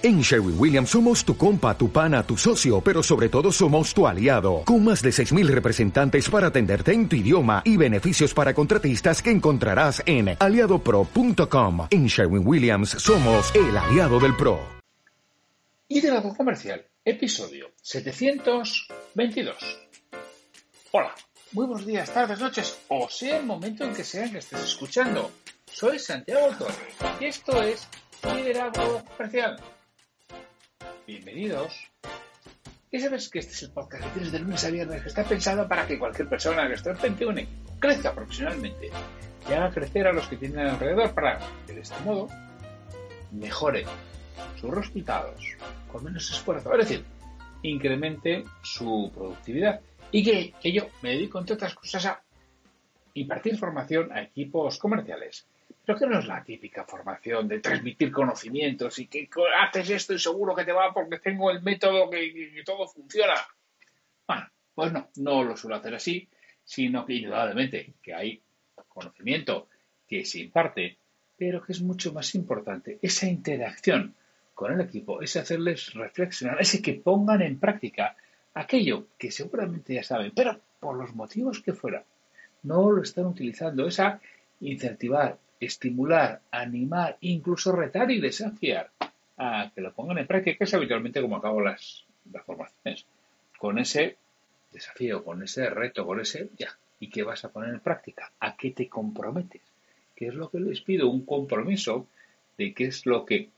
En Sherwin Williams somos tu compa, tu pana, tu socio, pero sobre todo somos tu aliado, con más de 6.000 representantes para atenderte en tu idioma y beneficios para contratistas que encontrarás en aliadopro.com. En Sherwin Williams somos el aliado del PRO. Liderazgo Comercial, episodio 722. Hola, muy buenos días, tardes, noches, o sea el momento en que sea que estés escuchando. Soy Santiago Torres y esto es Liderazgo Comercial Bienvenidos. Ya sabes que este es el podcast que tienes de lunes a viernes que está pensado para que cualquier persona que esté en 21 crezca profesionalmente y haga crecer a los que tienen alrededor para que de este modo mejore sus resultados con menos esfuerzo. Es decir, incremente su productividad y que, que yo me dedico, entre otras cosas, a impartir formación a equipos comerciales pero que no es la típica formación de transmitir conocimientos y que haces esto y seguro que te va porque tengo el método que, todo funciona. Bueno, pues no, no lo suelo hacer así, sino que indudablemente que hay conocimiento que se imparte, pero que es mucho más importante esa interacción con el equipo, ese hacerles reflexionar, ese que pongan en práctica aquello que seguramente ya saben, pero por los motivos que fuera, no lo están utilizando, esa incentivar, estimular, animar, incluso retar y desafiar a que lo pongan en práctica, que es habitualmente como acabo las, las formaciones. Con ese desafío, con ese reto, con ese ya. ¿Y qué vas a poner en práctica? ¿A qué te comprometes? ¿Qué es lo que les pido? Un compromiso de qué es lo que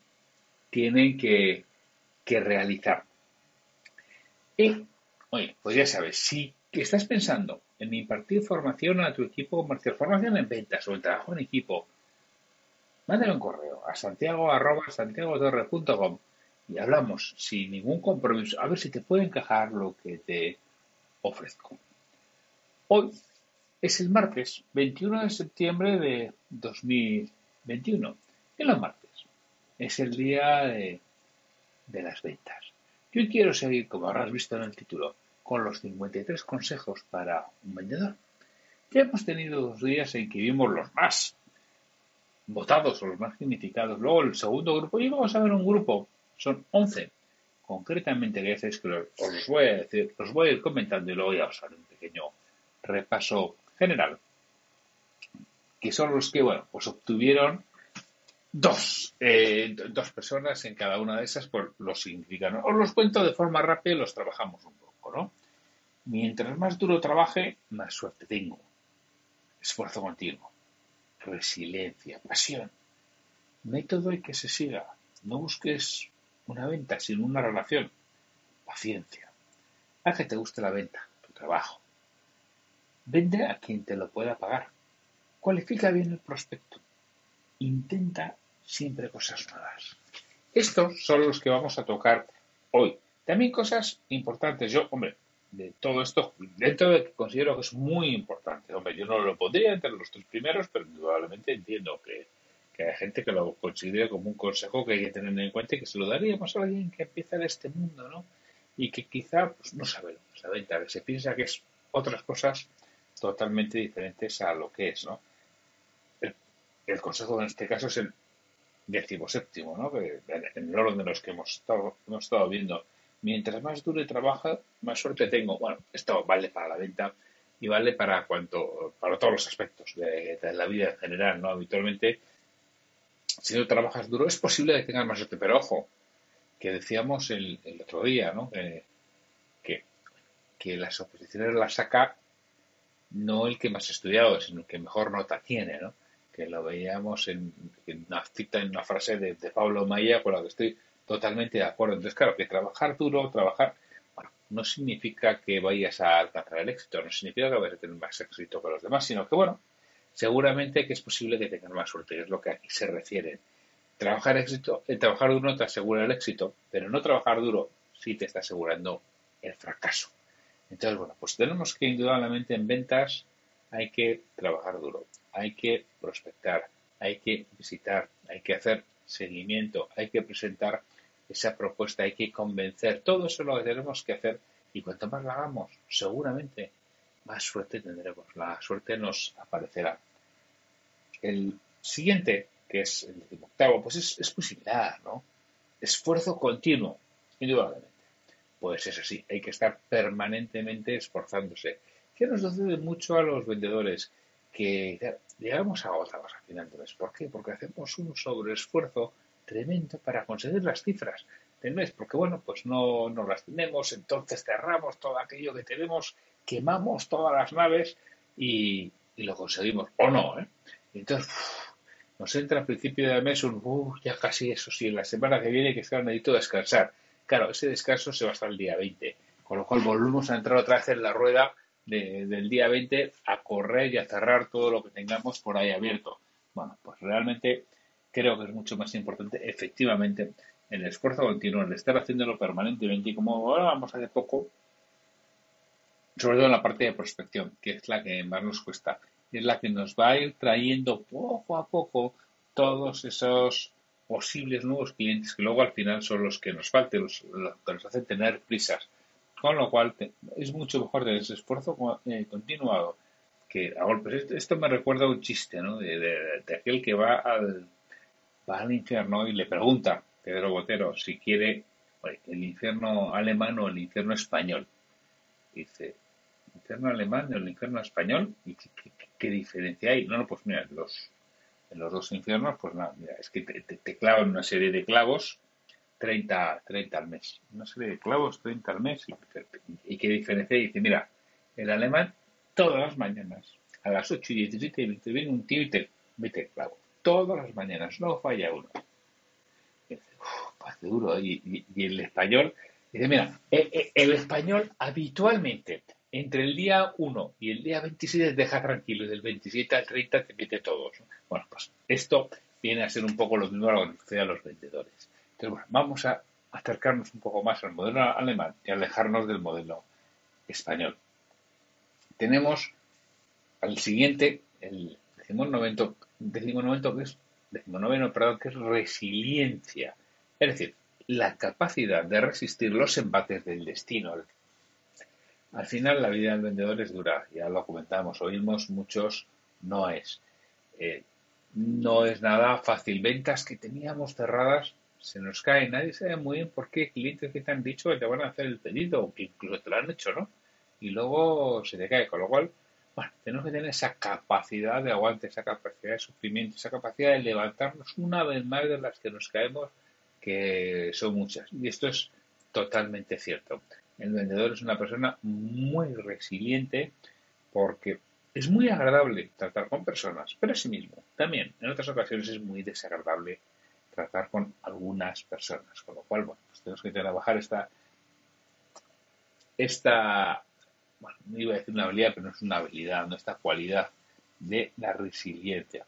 tienen que, que realizar. Y, oye, pues ya sabes, si estás pensando en impartir formación a tu equipo comercial, formación en ventas o en trabajo en equipo, mándale un correo a santiago arroba y hablamos sin ningún compromiso, a ver si te puede encajar lo que te ofrezco. Hoy es el martes 21 de septiembre de 2021. En los martes es el día de, de las ventas. Yo quiero seguir, como habrás visto en el título, con los 53 consejos para un vendedor. Ya hemos tenido dos días en que vimos los más votados o los más significados. Luego el segundo grupo, y vamos a ver un grupo, son 11. Concretamente, que es que os los voy a decir, los voy a ir comentando y luego ya os haré un pequeño repaso general. Que son los que, bueno, pues obtuvieron dos, eh, dos personas en cada una de esas por lo significan. Os los cuento de forma rápida y los trabajamos un poco, ¿no? Mientras más duro trabaje, más suerte tengo. Esfuerzo continuo. Resiliencia, pasión. Método y que se siga. No busques una venta, sino una relación. Paciencia. Haz que te guste la venta, tu trabajo. Vende a quien te lo pueda pagar. Cualifica bien el prospecto. Intenta siempre cosas nuevas. Estos son los que vamos a tocar hoy. También cosas importantes. Yo, hombre, de todo esto, dentro de que considero que es muy importante. Hombre, yo no lo pondría entre los tres primeros, pero indudablemente entiendo que, hay gente que lo considere como un consejo que hay que tener en cuenta y que se lo daríamos a alguien que empieza en este mundo, ¿no? Y que quizá pues, no sabe lo que se piensa que es otras cosas totalmente diferentes a lo que es, ¿no? El, consejo en este caso es el decimoséptimo, ¿no? en el orden de los que hemos estado, hemos estado viendo mientras más duro trabaja, más suerte tengo. Bueno, esto vale para la venta y vale para cuanto, para todos los aspectos de, la vida en general, ¿no? Habitualmente, si no trabajas duro, es posible que tengas más suerte, pero ojo, que decíamos el, otro día, ¿no? que, que las oposiciones las saca no el que más ha estudiado, sino el que mejor nota tiene, ¿no? Que lo veíamos en, una cita, en una frase de, de Pablo Maya, con la que estoy Totalmente de acuerdo. Entonces, claro, que trabajar duro, trabajar, bueno, no significa que vayas a alcanzar el éxito, no significa que vayas a tener más éxito que los demás, sino que, bueno, seguramente que es posible que tengas más suerte, es lo que aquí se refiere. Trabajar éxito, el trabajar duro te asegura el éxito, pero no trabajar duro sí te está asegurando el fracaso. Entonces, bueno, pues tenemos que indudablemente en ventas hay que trabajar duro, hay que prospectar, hay que visitar, hay que hacer seguimiento, hay que presentar esa propuesta, hay que convencer. Todo eso es lo que tenemos que hacer y cuanto más lo hagamos, seguramente más suerte tendremos. La suerte nos aparecerá. El siguiente, que es el octavo, pues es, muy similar, ¿no? esfuerzo continuo, indudablemente. Pues es así, hay que estar permanentemente esforzándose. ¿Qué nos sucede mucho a los vendedores? Que llegamos agotados a final de mes. ¿Por qué? Porque hacemos un sobreesfuerzo tremendo para conseguir las cifras del mes, porque bueno, pues no, no las tenemos, entonces cerramos todo aquello que tenemos, quemamos todas las naves y, lo conseguimos, o no, ¿eh? entonces nos entra al principio del mes un, ya casi eso sí, la semana que viene que estar necesito descansar. Claro, ese descanso se va hasta el día 20, con lo cual volvemos a entrar otra vez en la rueda del día 20 a correr y a cerrar todo lo que tengamos por ahí abierto. Bueno, pues realmente creo que es mucho más importante, efectivamente, el esfuerzo continuo, el estar haciéndolo permanentemente y como ahora vamos hace poco, sobre todo en la parte de prospección, que es la que más nos cuesta, es la que nos va a ir trayendo poco a poco todos esos posibles nuevos clientes que luego al final son los que nos falten, los, que nos hacen tener prisas. Con lo cual es mucho mejor tener ese esfuerzo eh, continuado que a golpes. Esto, me recuerda a un chiste, ¿no? De, aquel que va al, va al infierno y le pregunta Pedro Botero si quiere el infierno alemán o el infierno español. Dice, ¿el infierno alemán o el infierno español? ¿Y qué, diferencia hay? No, no, pues mira, los, en los dos infiernos, pues nada, mira, es que te, clavan una serie de clavos 30, 30 al mes. Una serie de clavos 30 al mes. ¿Y, qué diferencia hay? Dice, mira, el alemán todas las mañanas, a las 8 y 17 te viene un tío y te mete el clavo. Todas las mañanas, no falla uno. Y duro. Y, el español, dice, mira, eh, eh, el, español habitualmente entre el día 1 y el día 27 deja tranquilo y del 27 al 30 te mete todos. Bueno, pues esto viene a ser un poco lo mismo a lo que sucede a los vendedores. Entonces, bueno, vamos a acercarnos un poco más al modelo alemán y alejarnos del modelo español. Tenemos al siguiente, el decimonoveno, decimonoveno que es, decimonoveno, perdón, que es resiliencia. Es decir, la capacidad de resistir los embates del destino. Al final la vida del vendedor es dura, ya lo comentamos, oímos muchos no es. Eh, no es nada fácil. Ventas que teníamos cerradas se nos caen. Nadie sabe muy bien por qué clientes que te han dicho que te van a hacer el pedido o que incluso te lo han hecho, ¿no? Y luego se te cae. Con lo cual, bueno, tenemos que tener esa capacidad de aguante, esa capacidad de sufrimiento, esa capacidad de levantarnos una vez más de las que nos caemos, que son muchas. Y esto es totalmente cierto. El vendedor es una persona muy resiliente porque es muy agradable tratar con personas, pero sí mismo también en otras ocasiones es muy desagradable tratar con algunas personas. Con lo cual, bueno, pues tenemos que trabajar esta, esta, bueno, no iba a decir una habilidad, pero no es una habilidad, no esta cualidad de la resiliencia.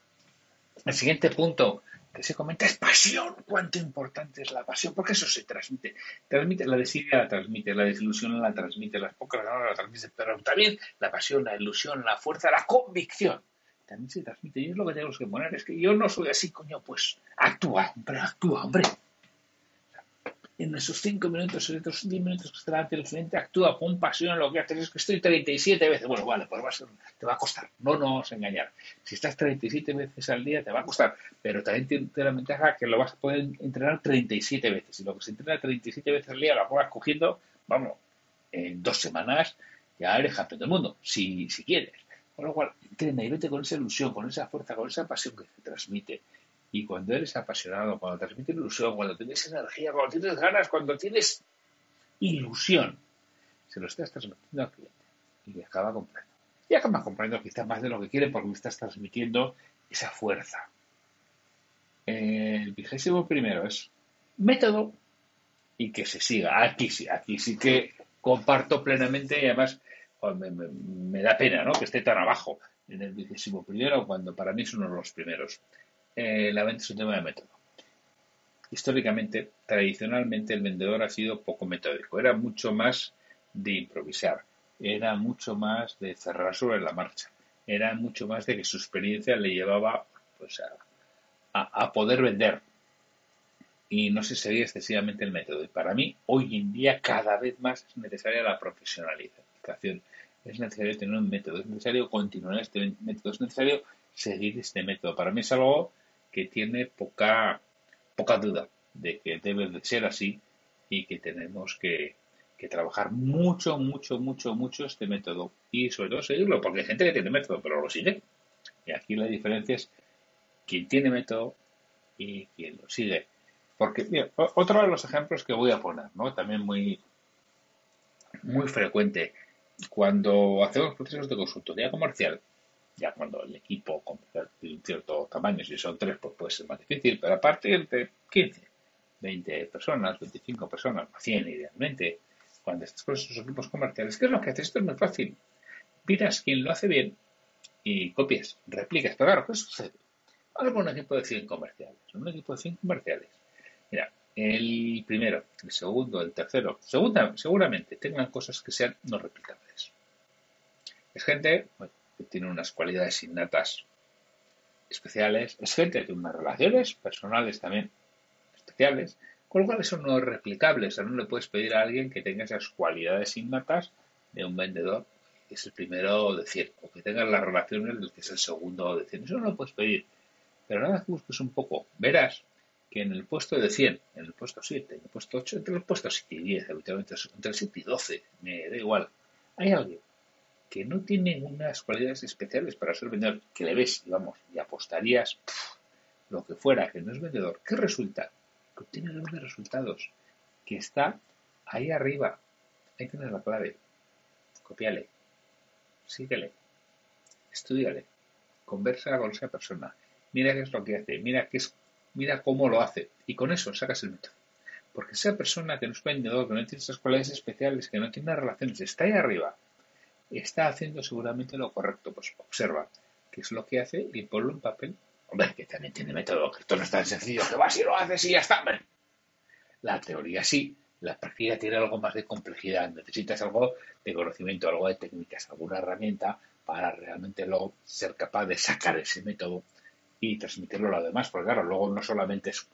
El siguiente punto que se comenta es pasión. Cuánto importante es la pasión, porque eso se transmite. Transmite la desidia, la transmite, la desilusión la transmite, las pocas ganas la transmite, pero también la pasión, la ilusión, la fuerza, la convicción. También se transmite. Y es lo que tenemos que poner. Es que yo no soy así, coño, pues actúa, hombre, actúa, hombre en esos cinco minutos, en esos 10 minutos que está ante el cliente, actúa con pasión lo que haces. Es que estoy 37 veces. Bueno, vale, pues va a te va a costar. No nos engañar. Si estás 37 veces al día, te va a costar. Pero también tiene la ventaja que lo vas a poder entrenar 37 veces. Y lo que se entrena 37 veces al día lo acabas cogiendo, vamos, en dos semanas ya eres campeón del mundo, si, si quieres. Con lo cual, entrena y vete con esa ilusión, con esa fuerza, con esa pasión que te transmite. Y cuando eres apasionado, cuando transmites ilusión, cuando tienes energía, cuando tienes ganas, cuando tienes ilusión, se lo estás transmitiendo al cliente y acaba comprando. Y acaba comprando quizás más de lo que quiere porque me estás transmitiendo esa fuerza. El vigésimo primero es método y que se siga. Aquí sí, aquí sí que comparto plenamente y además me, me da pena ¿no? que esté tan abajo en el vigésimo primero cuando para mí es uno de los primeros. Eh, la venta es un tema de método. Históricamente, tradicionalmente, el vendedor ha sido poco metódico. Era mucho más de improvisar. Era mucho más de cerrar sobre la marcha. Era mucho más de que su experiencia le llevaba pues, a, poder vender. Y no se seguía excesivamente el método. Y para mí, hoy en día, cada vez más es necesaria la profesionalización. Es necesario tener un método. Es necesario continuar este método. Es necesario seguir este método. Para mí es algo que tiene poca, poca duda. de que debe de ser así y que tenemos que, que trabajar mucho, mucho, mucho, mucho este método y sobre todo seguirlo, porque hay gente que tiene método pero lo sigue. Y aquí la diferencia es quién tiene método y quién lo sigue. Porque otro de los ejemplos que voy a poner, ¿no? también muy, muy frecuente, cuando hacemos procesos de consultoría comercial, ya cuando el equipo tiene un cierto tamaño, si son tres, pues puede ser más difícil, pero a partir de 15, 20 personas, 25 personas, 100 idealmente, cuando estás con esos equipos comerciales, ¿qué es lo que haces? Esto es muy fácil. Miras quién lo hace bien y copias, replicas. Pero claro, ¿qué sucede? Ahora con un equipo de 100 comerciales. Un equipo de 100 comerciales. Mira, el primero, el segundo, el tercero, segunda, seguramente tengan cosas que sean no replicables. Es gente que tiene unas cualidades innatas especiales, es gente que unas relaciones personales también especiales, con lo cual eso no es replicable. O sea, no le puedes pedir a alguien que tenga esas cualidades innatas de un vendedor que es el primero de 100, o que tenga las relaciones del que es el segundo de 100. Eso no lo puedes pedir. Pero nada que busques un poco, verás que en el puesto de 100, en el puesto 7, en el puesto 8, entre los puestos 7 y 10, habitualmente entre el 7 y 12, me da igual, hay alguien que no tiene unas cualidades especiales para ser vendedor, que le ves, digamos, y apostarías lo que fuera, que no es vendedor, ¿qué resulta? que obtiene grandes resultados, que está ahí arriba. Ahí tienes la clave. Copiale, síguele, estudiale, conversa con esa persona, mira qué es lo que hace, mira qué es, mira cómo lo hace, y con eso sacas el método. Porque esa persona que no es vendedor, que no tiene esas cualidades especiales, que no tiene relaciones, está ahí arriba, está haciendo seguramente lo correcto. Pues observa qué es lo que hace y ponlo en papel Hombre, que también tiene método, que esto no es tan sencillo, que vas y lo haces y ya está. La teoría sí, la práctica tiene algo más de complejidad. Necesitas algo de conocimiento, algo de técnicas, alguna herramienta para realmente luego ser capaz de sacar ese método y transmitirlo a los demás. Porque claro, luego no solamente es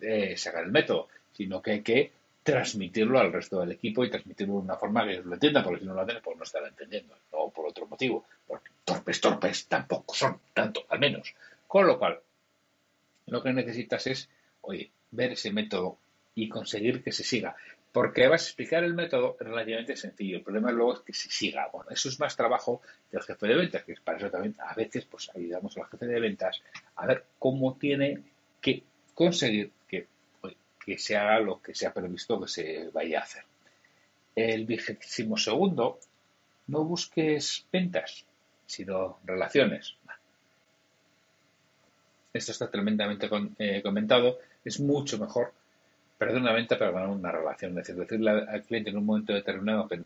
eh, sacar el método, sino que hay que transmitirlo al resto del equipo y transmitirlo de una forma que lo entienda, porque si no lo hacen, pues no estará entendiendo, o por otro motivo, porque torpes, torpes tampoco son, tanto, al menos. Con lo cual, lo que necesitas es, oye, ver ese método y conseguir que se siga. Porque vas a explicar el método relativamente sencillo. El problema luego es que se siga. Bueno, eso es más trabajo del jefe de ventas, que para eso también a veces pues ayudamos al jefe de ventas a ver cómo tiene que conseguir que, que se haga lo que se ha previsto que se vaya a hacer. El vigésimo segundo, no busques ventas, sino relaciones esto está tremendamente eh, comentado, es mucho mejor perder una venta para ganar una relación. Es decir, decirle al cliente en un momento determinado que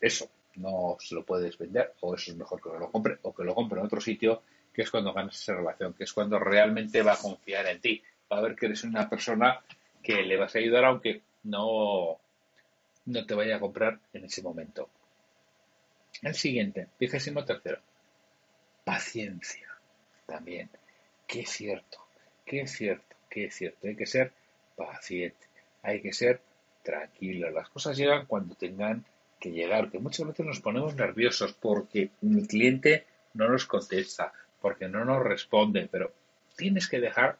eso no se lo puedes vender, o eso es mejor que no lo compre, o que lo compre en otro sitio, que es cuando ganas esa relación, que es cuando realmente va a confiar en ti, va a ver que eres una persona que le vas a ayudar aunque no, no te vaya a comprar en ese momento. El siguiente, vigésimo tercero, paciencia también que es cierto, que es cierto, que es cierto. Hay que ser paciente, hay que ser tranquilo. Las cosas llegan cuando tengan que llegar, que muchas veces nos ponemos nerviosos porque mi cliente no nos contesta, porque no nos responde, pero tienes que dejar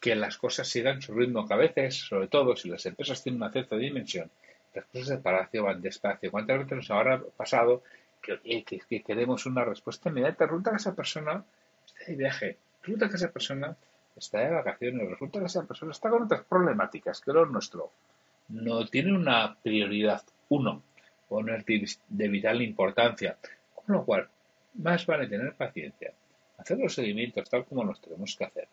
que las cosas sigan su ritmo, que a veces, sobre todo si las empresas tienen una cierta dimensión, las cosas de palacio van despacio. ¿Cuántas veces nos habrá pasado que, que queremos una respuesta inmediata? Resulta que esa persona de viaje. Resulta que esa persona está de vacaciones, resulta que esa persona está con otras problemáticas que lo nuestro. No tiene una prioridad, uno, poner de vital importancia. Con lo cual, más vale tener paciencia, hacer los seguimientos tal como los tenemos que hacer.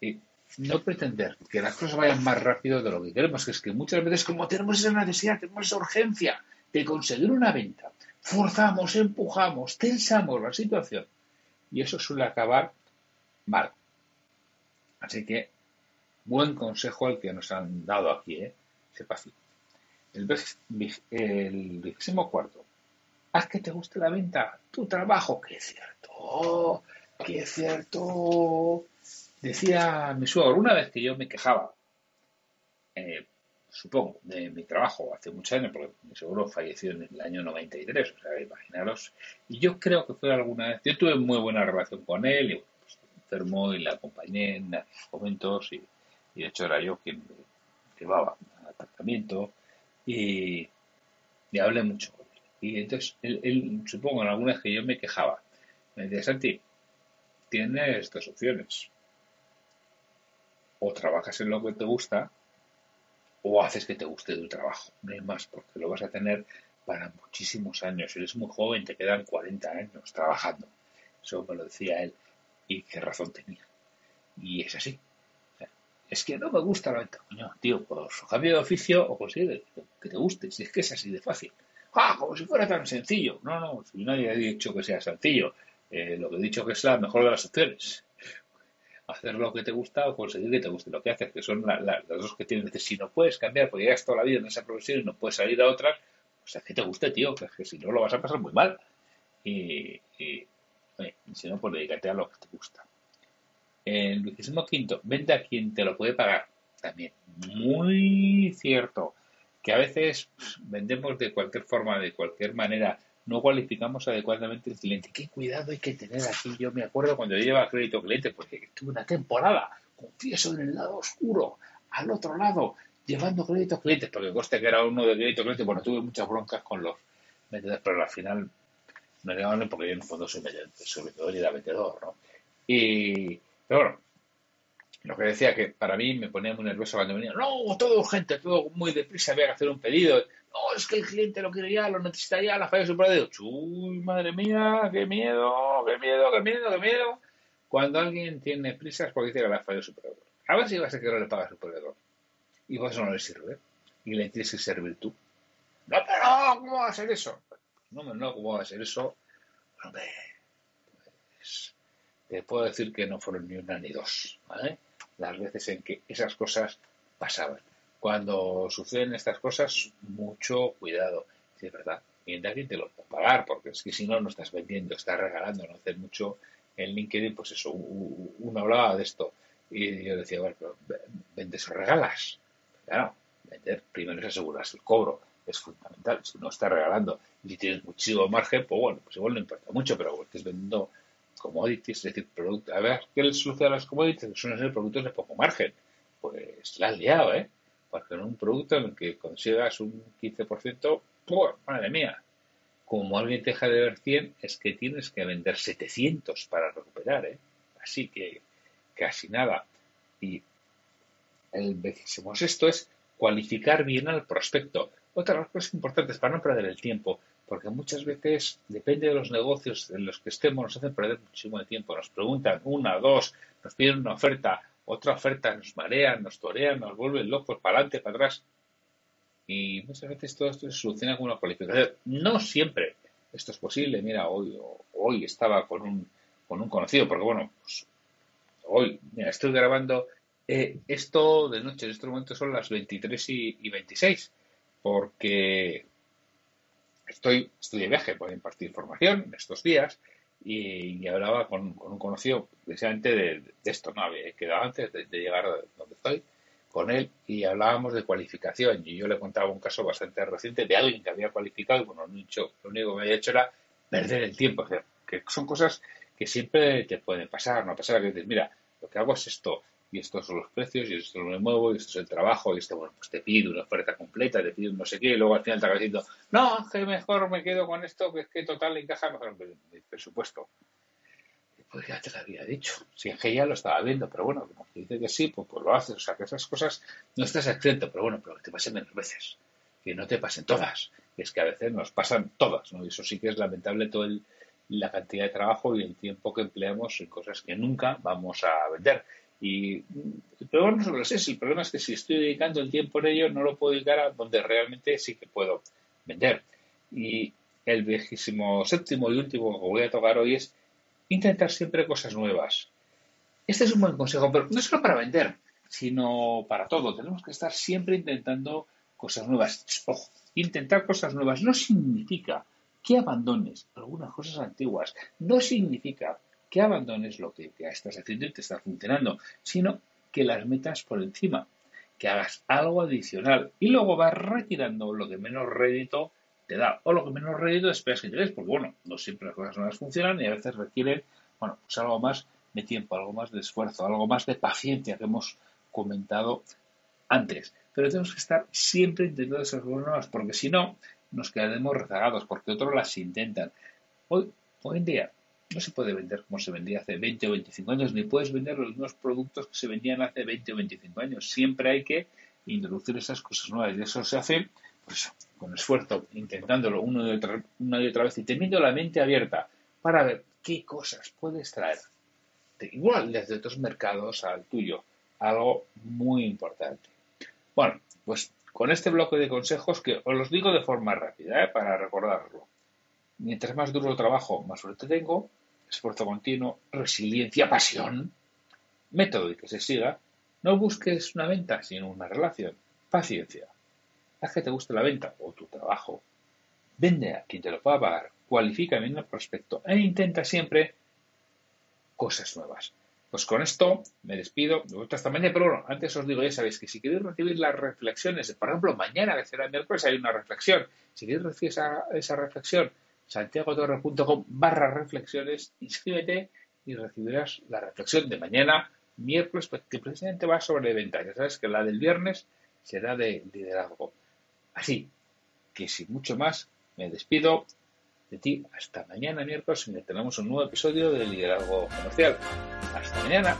Y no pretender que las cosas vayan más rápido de lo que queremos, que es que muchas veces como tenemos esa necesidad, tenemos esa urgencia de conseguir una venta, forzamos, empujamos, tensamos la situación y eso suele acabar mal. Así que, buen consejo el que nos han dado aquí, ¿eh? Sepa así. El, vigésimo cuarto. Haz que te guste la venta, tu trabajo, que es cierto, que es cierto. Decía mi suegro, una vez que yo me quejaba, eh, supongo, de mi trabajo hace muchos años, porque mi seguro falleció en el año 93, o sea, imaginaros. Y yo creo que fue alguna vez, yo tuve muy buena relación con él, y pues, enfermó y le acompañé en momentos y, y de hecho era yo quien llevaba al tratamiento y, y hablé mucho con él. Y entonces él, supongo en algunas que yo me quejaba, me decía, Santi, tienes dos opciones. O trabajas en lo que te gusta o haces que te guste tu trabajo. No hay más, porque lo vas a tener para muchísimos años. Eres muy joven, te quedan 40 años trabajando. Eso me lo decía él. Y qué razón tenía. Y es así. es que no me gusta la venta. Coño, tío, pues cambio de oficio o consigue que te guste. Si es que es así de fácil. ¡Ah! Como si fuera tan sencillo. No, no, si nadie ha dicho que sea sencillo. Eh, lo que he dicho que es la mejor de las opciones. Hacer lo que te gusta o conseguir que te guste lo que haces, que son las dos que tienes. Si no puedes cambiar, porque ya toda la vida en esa profesión y no puedes salir a otras, pues es que te guste, tío, que, que si no lo vas a pasar muy mal. Y, si no, pues dedícate a lo que te gusta. El vigésimo quinto, vende a quien te lo puede pagar. También muy cierto que a veces vendemos de cualquier forma, de cualquier manera, no cualificamos adecuadamente el cliente. ¿Qué cuidado hay que tener aquí? Yo me acuerdo cuando yo llevaba crédito cliente, porque tuve una temporada, confieso, en el lado oscuro, al otro lado, llevando créditos clientes, porque coste que era uno de crédito cliente, bueno, tuve muchas broncas con los vendedores, pero al final me negaban porque yo en el fondo soy, vendedor y era vendedor, ¿no? Y, pero bueno, lo que decía que para mí me ponía muy nervioso cuando venía, no, todo urgente, todo muy deprisa, había que hacer un pedido. No, es que el cliente lo quiere ya, lo necesita ya, la falla su pedido. Uy, madre mía, qué miedo, qué miedo, qué miedo, qué miedo. Cuando alguien tiene prisa es porque dice que la falla su proveedor. A ver si vas a querer le paga a su proveedor. Y eso no le sirve. Y le tienes que servir tú. No, pero ¿cómo va a ser eso? No, no, ¿cómo va a ser eso? Hombre, pues te puedo decir que no fueron ni una ni dos, ¿vale? Las veces en que esas cosas pasaban. Cuando suceden estas cosas, mucho cuidado. Si es verdad, mientras alguien te lo a pagar, porque es que si no, no estás vendiendo, estás regalando. No hace mucho en LinkedIn, pues eso, uno hablaba de esto. Y yo decía, bueno, pero vendes o regalas. Claro, vender primero es asegurarse el cobro. Es fundamental. Si no estás regalando y tienes muchísimo margen, pues bueno, pues igual no importa mucho, pero estás vendiendo commodities, es decir, productos. A ver, ¿qué le sucede a los commodities? Suelen ser productos de poco margen. Pues la has liado, ¿eh? Porque en un producto en el que consigas un 15%, ¡pues, madre mía! Como alguien te deja de ver 100, es que tienes que vender 700 para recuperar, ¿eh? Así que casi nada. Y el vigésimo esto es cualificar bien al prospecto. Otra de las cosas importantes para no perder el tiempo porque muchas veces depende de los negocios en los que estemos, nos hacen perder muchísimo de tiempo. Nos preguntan una, dos, nos piden una oferta, otra oferta, nos marean, nos torean, nos vuelven locos para adelante, para atrás. Y muchas veces todo esto se soluciona con una cualificación. No siempre esto es posible. Mira, hoy, hoy estaba con un, con un conocido, porque bueno, pues, hoy, mira, estoy grabando eh, esto de noche, en este momento son las 23 y, y 26, porque estoy, estoy de viaje para impartir formación en estos días y, hablaba con, un conocido precisamente de, esto, ¿no? Había quedado antes de, llegar a donde estoy con él y hablábamos de cualificación y yo le contaba un caso bastante reciente de alguien que había cualificado bueno, lo único que había hecho era perder el tiempo, que son cosas que siempre te pueden pasar, no pasar que dices, mira, lo que hago es esto, y estos son los precios, y esto lo muevo, y esto es el trabajo, y esto, bueno, pues te pido una oferta completa, te pido no sé qué, y luego al final te acabas diciendo, no, que mejor me quedo con esto, que es que total encaja mejor en mi presupuesto. Pues ya te lo había dicho, si es que ya lo estaba viendo, pero bueno, como dice que sí, pues, pues, lo haces, o sea, que esas cosas no estás exento, pero bueno, pero que te pasen menos veces, que no te pasen todas, es que a veces nos pasan todas, ¿no? Y eso sí que es lamentable todo el, la cantidad de trabajo y el tiempo que empleamos en cosas que nunca vamos a vender. Y el problema no solo es ese, el problema es que si estoy dedicando el tiempo en ello, no lo puedo dedicar a donde realmente sí que puedo vender. Y el viejísimo séptimo y último que voy a tocar hoy es intentar siempre cosas nuevas. Este es un buen consejo, pero no solo para vender, sino para todo. Tenemos que estar siempre intentando cosas nuevas. Ojo, intentar cosas nuevas no significa que abandones algunas cosas antiguas. No significa que abandones lo que ya estás haciendo y te está funcionando, sino que las metas por encima, que hagas algo adicional y luego vas retirando lo que menos rédito te da o lo que menos rédito esperas que te des, porque bueno, no siempre las cosas nuevas funcionan y a veces requieren, bueno, pues algo más de tiempo, algo más de esfuerzo, algo más de paciencia que hemos comentado antes. Pero tenemos que estar siempre intentando esas nuevas, porque si no, nos quedaremos rezagados, porque otros las intentan. Hoy, hoy en día no se puede vender como se vendía hace 20 o 25 años, ni puedes vender los mismos productos que se vendían hace 20 o 25 años. Siempre hay que introducir esas cosas nuevas y eso se hace con esfuerzo, intentándolo una y, otra, una y otra vez y teniendo la mente abierta para ver qué cosas puedes traer, igual desde otros mercados al tuyo, algo muy importante. Bueno, pues con este bloque de consejos que os los digo de forma rápida, ¿eh? para recordarlo. Mientras más duro el trabajo, más suerte tengo, esfuerzo continuo, resiliencia, pasión, método y que se siga. No busques una venta, sino una relación. Paciencia. Haz que te guste la venta o tu trabajo. Vende a quien te lo pueda pagar. Cualifica bien el prospecto e intenta siempre cosas nuevas. Pues con esto me despido. Me gusta esta mañana, pero bueno, antes os digo, ya sabéis que si queréis recibir las reflexiones, por ejemplo, mañana, que será miércoles, hay una reflexión. Si queréis recibir esa, esa reflexión, santiagotorre.com barra reflexiones, inscríbete y recibirás la reflexión de mañana, miércoles, pues, que precisamente va sobre ventas. Ya sabes que la del viernes será de liderazgo. Así que sin mucho más, me despido de ti hasta mañana miércoles en que tenemos un nuevo episodio de Liderazgo Comercial. Hasta mañana.